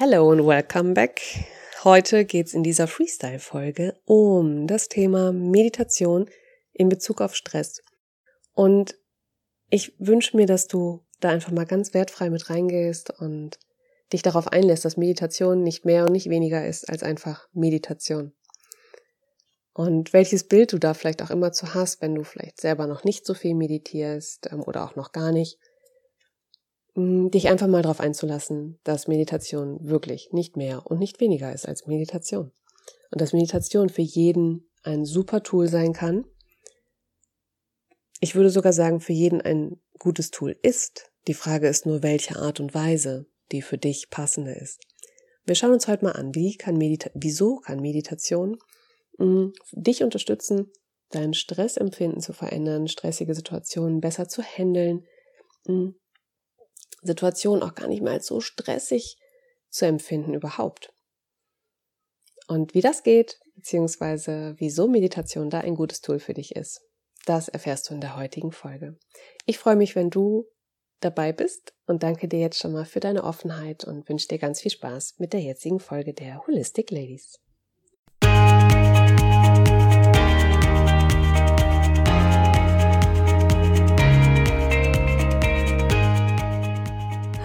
Hello and welcome back. Heute geht's in dieser Freestyle-Folge um das Thema Meditation in Bezug auf Stress. Und ich wünsche mir, dass du da einfach mal ganz wertfrei mit reingehst und dich darauf einlässt, dass Meditation nicht mehr und nicht weniger ist als einfach Meditation. Und welches Bild du da vielleicht auch immer zu hast, wenn du vielleicht selber noch nicht so viel meditierst ähm, oder auch noch gar nicht, dich einfach mal darauf einzulassen, dass Meditation wirklich nicht mehr und nicht weniger ist als Meditation. Und dass Meditation für jeden ein super Tool sein kann. Ich würde sogar sagen, für jeden ein gutes Tool ist. Die Frage ist nur, welche Art und Weise die für dich passende ist. Wir schauen uns heute mal an, wie kann Medita wieso kann Meditation mm, dich unterstützen, dein Stressempfinden zu verändern, stressige Situationen besser zu handeln, mm, Situation auch gar nicht mal so stressig zu empfinden überhaupt. Und wie das geht, beziehungsweise wieso Meditation da ein gutes Tool für dich ist, das erfährst du in der heutigen Folge. Ich freue mich, wenn du dabei bist und danke dir jetzt schon mal für deine Offenheit und wünsche dir ganz viel Spaß mit der jetzigen Folge der Holistic Ladies.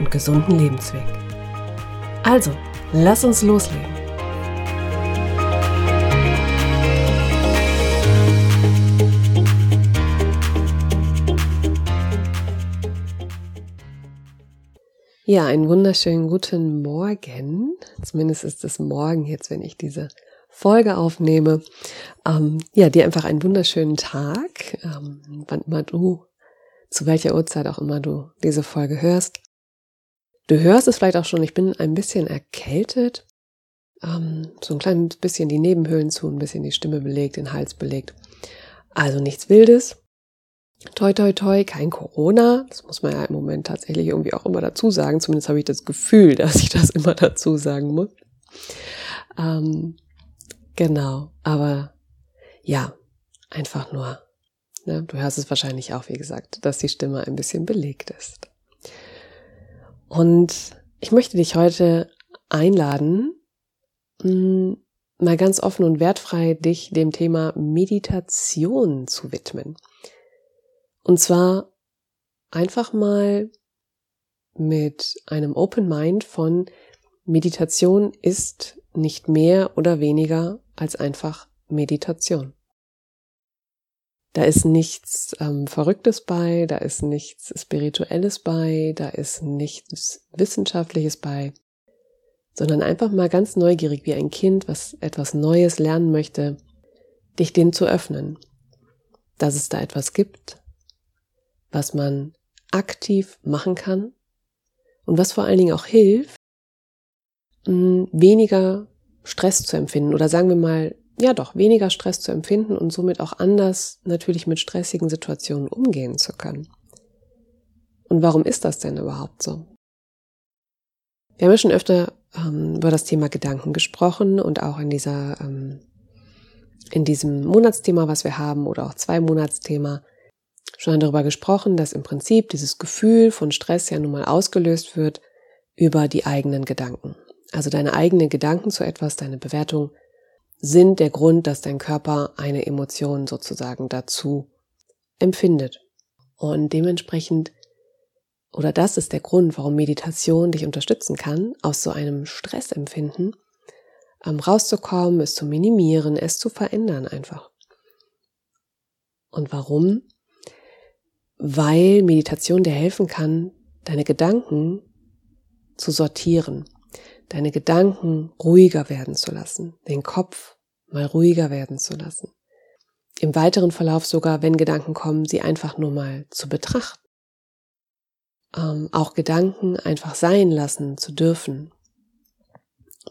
und gesunden Lebensweg. Also, lass uns loslegen. Ja, einen wunderschönen guten Morgen. Zumindest ist es morgen jetzt, wenn ich diese Folge aufnehme. Ähm, ja, dir einfach einen wunderschönen Tag, ähm, wann immer du, zu welcher Uhrzeit auch immer du diese Folge hörst. Du hörst es vielleicht auch schon, ich bin ein bisschen erkältet. Ähm, so ein kleines bisschen die Nebenhöhlen zu, ein bisschen die Stimme belegt, den Hals belegt. Also nichts Wildes. Toi, toi, toi, kein Corona. Das muss man ja im Moment tatsächlich irgendwie auch immer dazu sagen. Zumindest habe ich das Gefühl, dass ich das immer dazu sagen muss. Ähm, genau, aber ja, einfach nur. Ne? Du hörst es wahrscheinlich auch, wie gesagt, dass die Stimme ein bisschen belegt ist. Und ich möchte dich heute einladen, mm, mal ganz offen und wertfrei dich dem Thema Meditation zu widmen. Und zwar einfach mal mit einem Open Mind von Meditation ist nicht mehr oder weniger als einfach Meditation. Da ist nichts ähm, Verrücktes bei, da ist nichts Spirituelles bei, da ist nichts Wissenschaftliches bei, sondern einfach mal ganz neugierig wie ein Kind, was etwas Neues lernen möchte, dich dem zu öffnen, dass es da etwas gibt, was man aktiv machen kann und was vor allen Dingen auch hilft, weniger Stress zu empfinden oder sagen wir mal ja doch weniger Stress zu empfinden und somit auch anders natürlich mit stressigen Situationen umgehen zu können. Und warum ist das denn überhaupt so? Wir haben ja schon öfter ähm, über das Thema Gedanken gesprochen und auch in dieser ähm, in diesem Monatsthema, was wir haben, oder auch zwei Monatsthema, schon darüber gesprochen, dass im Prinzip dieses Gefühl von Stress ja nun mal ausgelöst wird über die eigenen Gedanken. Also deine eigenen Gedanken zu etwas, deine Bewertung sind der Grund, dass dein Körper eine Emotion sozusagen dazu empfindet. Und dementsprechend, oder das ist der Grund, warum Meditation dich unterstützen kann, aus so einem Stressempfinden ähm, rauszukommen, es zu minimieren, es zu verändern einfach. Und warum? Weil Meditation dir helfen kann, deine Gedanken zu sortieren deine Gedanken ruhiger werden zu lassen, den Kopf mal ruhiger werden zu lassen. Im weiteren Verlauf sogar, wenn Gedanken kommen, sie einfach nur mal zu betrachten. Ähm, auch Gedanken einfach sein lassen zu dürfen.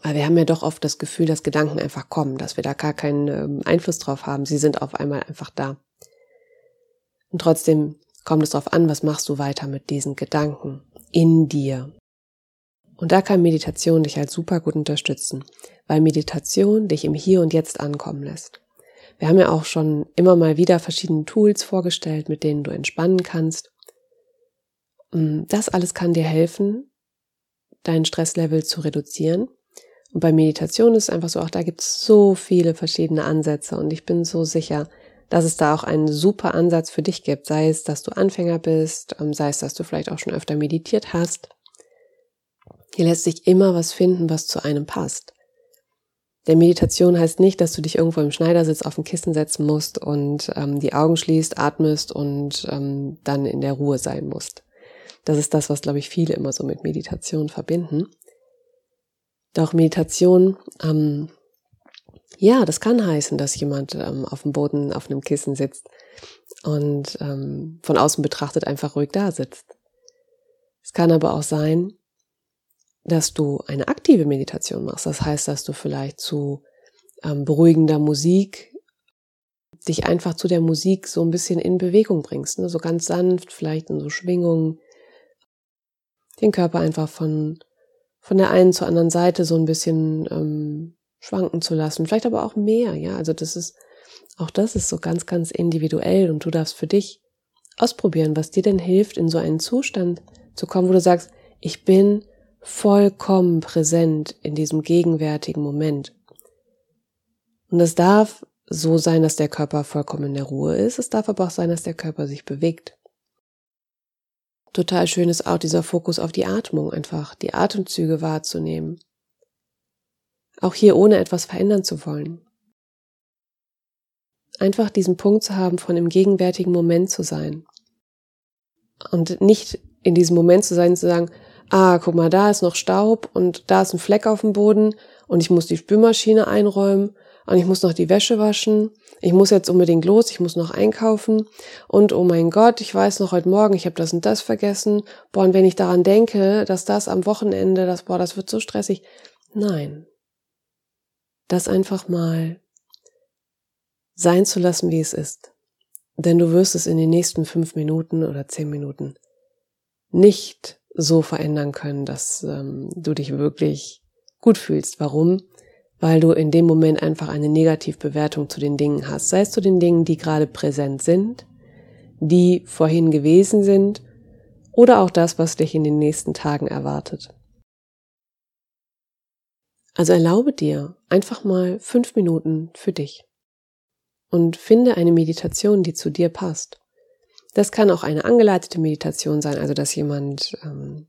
Weil wir haben ja doch oft das Gefühl, dass Gedanken einfach kommen, dass wir da gar keinen ähm, Einfluss drauf haben. Sie sind auf einmal einfach da. Und trotzdem kommt es darauf an, was machst du weiter mit diesen Gedanken in dir. Und da kann Meditation dich halt super gut unterstützen, weil Meditation dich im Hier und Jetzt ankommen lässt. Wir haben ja auch schon immer mal wieder verschiedene Tools vorgestellt, mit denen du entspannen kannst. Mm, das alles kann dir helfen, dein Stresslevel zu reduzieren. Und bei Meditation ist es einfach so, auch da gibt es so viele verschiedene Ansätze und ich bin so sicher, dass es da auch einen super Ansatz für dich gibt, sei es, dass du Anfänger bist, ähm, sei es, dass du vielleicht auch schon öfter meditiert hast. Hier lässt sich immer was finden, was zu einem passt. Der Meditation heißt nicht, dass du dich irgendwo im Schneidersitz auf ein Kissen setzen musst und ähm, die Augen schließt, atmest und ähm, dann in der Ruhe sein musst. Das ist das, was, glaube ich, viele immer so mit Meditation verbinden. Doch Meditation, ähm, ja, das kann heißen, dass jemand ähm, auf dem Boden auf einem Kissen sitzt und ähm, von außen betrachtet einfach ruhig da sitzt. Es kann aber auch sein, dass du eine aktive Meditation machst. Das heißt, dass du vielleicht zu ähm, beruhigender Musik dich einfach zu der Musik so ein bisschen in Bewegung bringst, ne? so ganz sanft, vielleicht in so Schwingungen, den Körper einfach von von der einen zur anderen Seite so ein bisschen ähm, schwanken zu lassen, vielleicht aber auch mehr, ja. Also das ist auch das ist so ganz ganz individuell und du darfst für dich ausprobieren, was dir denn hilft, in so einen Zustand zu kommen, wo du sagst, ich bin vollkommen präsent in diesem gegenwärtigen Moment. Und es darf so sein, dass der Körper vollkommen in der Ruhe ist. Es darf aber auch sein, dass der Körper sich bewegt. Total schön ist auch dieser Fokus auf die Atmung, einfach die Atemzüge wahrzunehmen. Auch hier ohne etwas verändern zu wollen. Einfach diesen Punkt zu haben, von im gegenwärtigen Moment zu sein. Und nicht in diesem Moment zu sein, zu sagen, ah, guck mal, da ist noch Staub und da ist ein Fleck auf dem Boden und ich muss die Spülmaschine einräumen und ich muss noch die Wäsche waschen. Ich muss jetzt unbedingt los, ich muss noch einkaufen und oh mein Gott, ich weiß noch heute Morgen, ich habe das und das vergessen. Boah, und wenn ich daran denke, dass das am Wochenende, das boah, das wird so stressig. Nein. Das einfach mal sein zu lassen, wie es ist. Denn du wirst es in den nächsten fünf Minuten oder zehn Minuten nicht so verändern können, dass ähm, du dich wirklich gut fühlst. Warum? Weil du in dem Moment einfach eine Negativbewertung zu den Dingen hast. Sei es zu den Dingen, die gerade präsent sind, die vorhin gewesen sind oder auch das, was dich in den nächsten Tagen erwartet. Also erlaube dir einfach mal fünf Minuten für dich und finde eine Meditation, die zu dir passt. Das kann auch eine angeleitete Meditation sein, also dass jemand ähm,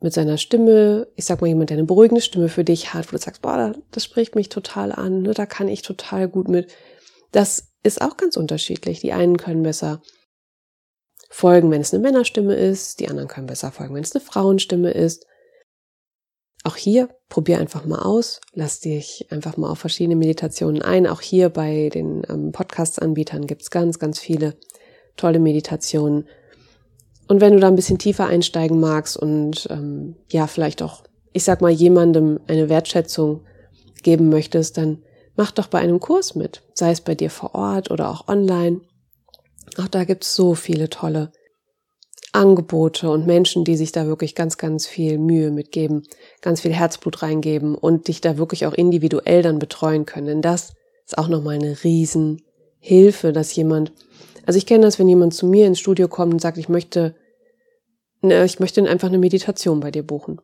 mit seiner Stimme, ich sag mal jemand, der eine beruhigende Stimme für dich hat, wo du sagst, boah, das spricht mich total an, ne, da kann ich total gut mit. Das ist auch ganz unterschiedlich. Die einen können besser folgen, wenn es eine Männerstimme ist, die anderen können besser folgen, wenn es eine Frauenstimme ist. Auch hier probier einfach mal aus, lass dich einfach mal auf verschiedene Meditationen ein. Auch hier bei den ähm, Podcast-Anbietern gibt's ganz, ganz viele tolle Meditationen. Und wenn du da ein bisschen tiefer einsteigen magst und ähm, ja, vielleicht auch, ich sag mal, jemandem eine Wertschätzung geben möchtest, dann mach doch bei einem Kurs mit, sei es bei dir vor Ort oder auch online. Auch da gibt's so viele tolle Angebote und Menschen, die sich da wirklich ganz, ganz viel Mühe mitgeben, ganz viel Herzblut reingeben und dich da wirklich auch individuell dann betreuen können. Denn das ist auch nochmal eine Riesenhilfe, dass jemand also ich kenne das, wenn jemand zu mir ins Studio kommt und sagt, ich möchte, ne, ich möchte einfach eine Meditation bei dir buchen.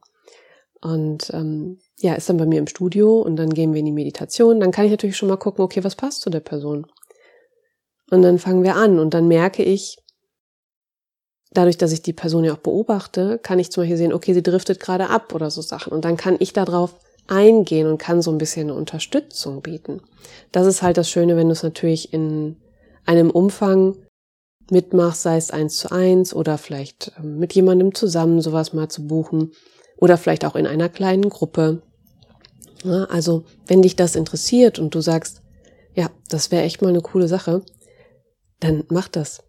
Und ähm, ja, ist dann bei mir im Studio und dann gehen wir in die Meditation. Dann kann ich natürlich schon mal gucken, okay, was passt zu der Person. Und dann fangen wir an und dann merke ich, dadurch, dass ich die Person ja auch beobachte, kann ich zum Beispiel sehen, okay, sie driftet gerade ab oder so Sachen. Und dann kann ich darauf eingehen und kann so ein bisschen eine Unterstützung bieten. Das ist halt das Schöne, wenn du es natürlich in einem Umfang mitmachst, sei es eins zu eins oder vielleicht ähm, mit jemandem zusammen sowas mal zu buchen oder vielleicht auch in einer kleinen Gruppe. Ja, also wenn dich das interessiert und du sagst, ja, das wäre echt mal eine coole Sache, dann mach das.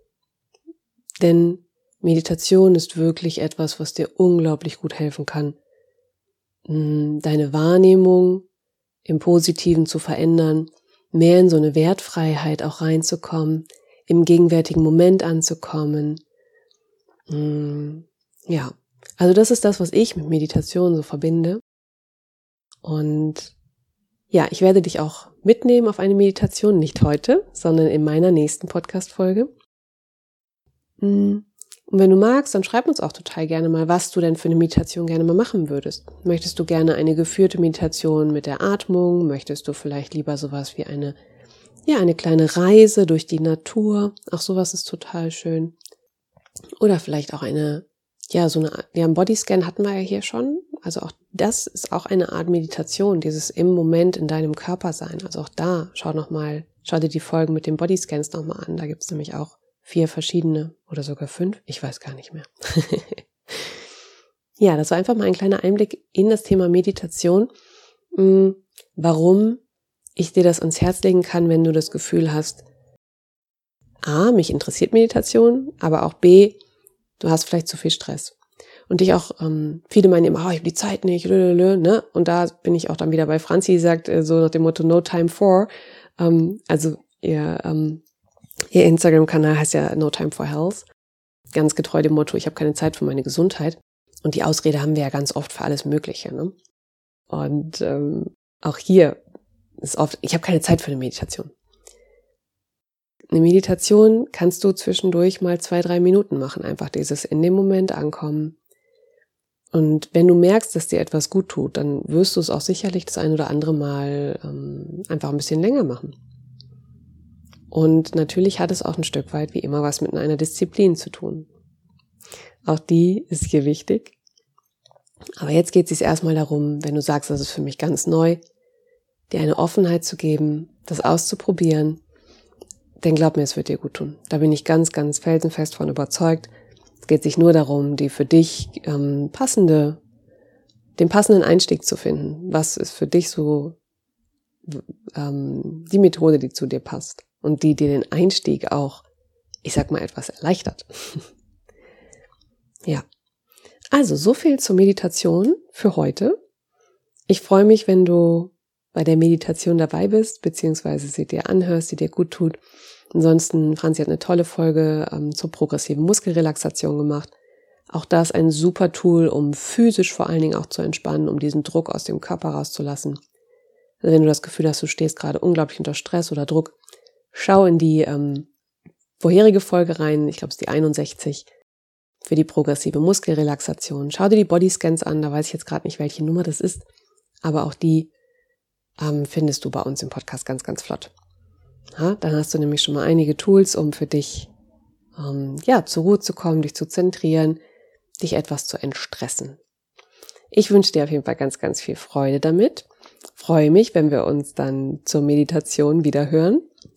Denn Meditation ist wirklich etwas, was dir unglaublich gut helfen kann, hm, deine Wahrnehmung im Positiven zu verändern, mehr in so eine Wertfreiheit auch reinzukommen, im gegenwärtigen Moment anzukommen. Hm, ja, also das ist das, was ich mit Meditation so verbinde. Und ja, ich werde dich auch mitnehmen auf eine Meditation, nicht heute, sondern in meiner nächsten Podcast-Folge. Hm, und wenn du magst, dann schreib uns auch total gerne mal, was du denn für eine Meditation gerne mal machen würdest. Möchtest du gerne eine geführte Meditation mit der Atmung? Möchtest du vielleicht lieber sowas wie eine, ja, eine kleine Reise durch die Natur? Auch sowas ist total schön. Oder vielleicht auch eine, ja, so eine, ja, einen Bodyscan hatten wir ja hier schon. Also auch das ist auch eine Art Meditation, dieses im Moment in deinem Körper sein. Also auch da, schau noch mal, schau dir die Folgen mit den Bodyscans noch mal an. Da gibt's nämlich auch vier verschiedene oder sogar fünf, ich weiß gar nicht mehr. ja, das war einfach mal ein kleiner Einblick in das Thema Meditation, hm, warum ich dir das ans Herz legen kann, wenn du das Gefühl hast, A, mich interessiert Meditation, aber auch B, du hast vielleicht zu viel Stress. Und dich auch, ähm, viele meinen immer, oh, ich habe die Zeit nicht, lölölö, ne? Und da bin ich auch dann wieder bei Franzi, die sagt äh, so nach dem Motto No Time For. Ähm, also ihr ähm, Ihr Instagram-Kanal heißt ja No Time for Health. Ganz getreu dem Motto, ich habe keine Zeit für meine Gesundheit. Und die Ausrede haben wir ja ganz oft für alles Mögliche. Ne? Und ähm, auch hier ist oft, ich habe keine Zeit für eine Meditation. Eine Meditation kannst du zwischendurch mal zwei, drei Minuten machen. Einfach dieses in dem Moment ankommen. Und wenn du merkst, dass dir etwas gut tut, dann wirst du es auch sicherlich das ein oder andere Mal ähm, einfach ein bisschen länger machen. Und natürlich hat es auch ein Stück weit wie immer was mit einer Disziplin zu tun. Auch die ist hier wichtig. Aber jetzt geht es sich erstmal darum, wenn du sagst, das ist für mich ganz neu, dir eine Offenheit zu geben, das auszuprobieren, denn glaub mir, es wird dir gut tun. Da bin ich ganz, ganz felsenfest von überzeugt. Es geht sich nur darum, die für dich ähm, passende, den passenden Einstieg zu finden. Was ist für dich so ähm, die Methode, die zu dir passt? Und die dir den Einstieg auch, ich sag mal, etwas erleichtert. ja. Also, so viel zur Meditation für heute. Ich freue mich, wenn du bei der Meditation dabei bist, beziehungsweise sie dir anhörst, die dir gut tut. Ansonsten, Franzi hat eine tolle Folge ähm, zur progressiven Muskelrelaxation gemacht. Auch das ein super Tool, um physisch vor allen Dingen auch zu entspannen, um diesen Druck aus dem Körper rauszulassen. Also wenn du das Gefühl hast, du stehst gerade unglaublich unter Stress oder Druck, Schau in die ähm, vorherige Folge rein, ich glaube es ist die 61, für die progressive Muskelrelaxation. Schau dir die Bodyscans an, da weiß ich jetzt gerade nicht, welche Nummer das ist, aber auch die ähm, findest du bei uns im Podcast ganz, ganz flott. Ja, dann hast du nämlich schon mal einige Tools, um für dich ähm, ja zur Ruhe zu kommen, dich zu zentrieren, dich etwas zu entstressen. Ich wünsche dir auf jeden Fall ganz, ganz viel Freude damit. Freue mich, wenn wir uns dann zur Meditation wieder hören